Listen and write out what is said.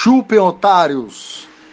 Chupem, otários!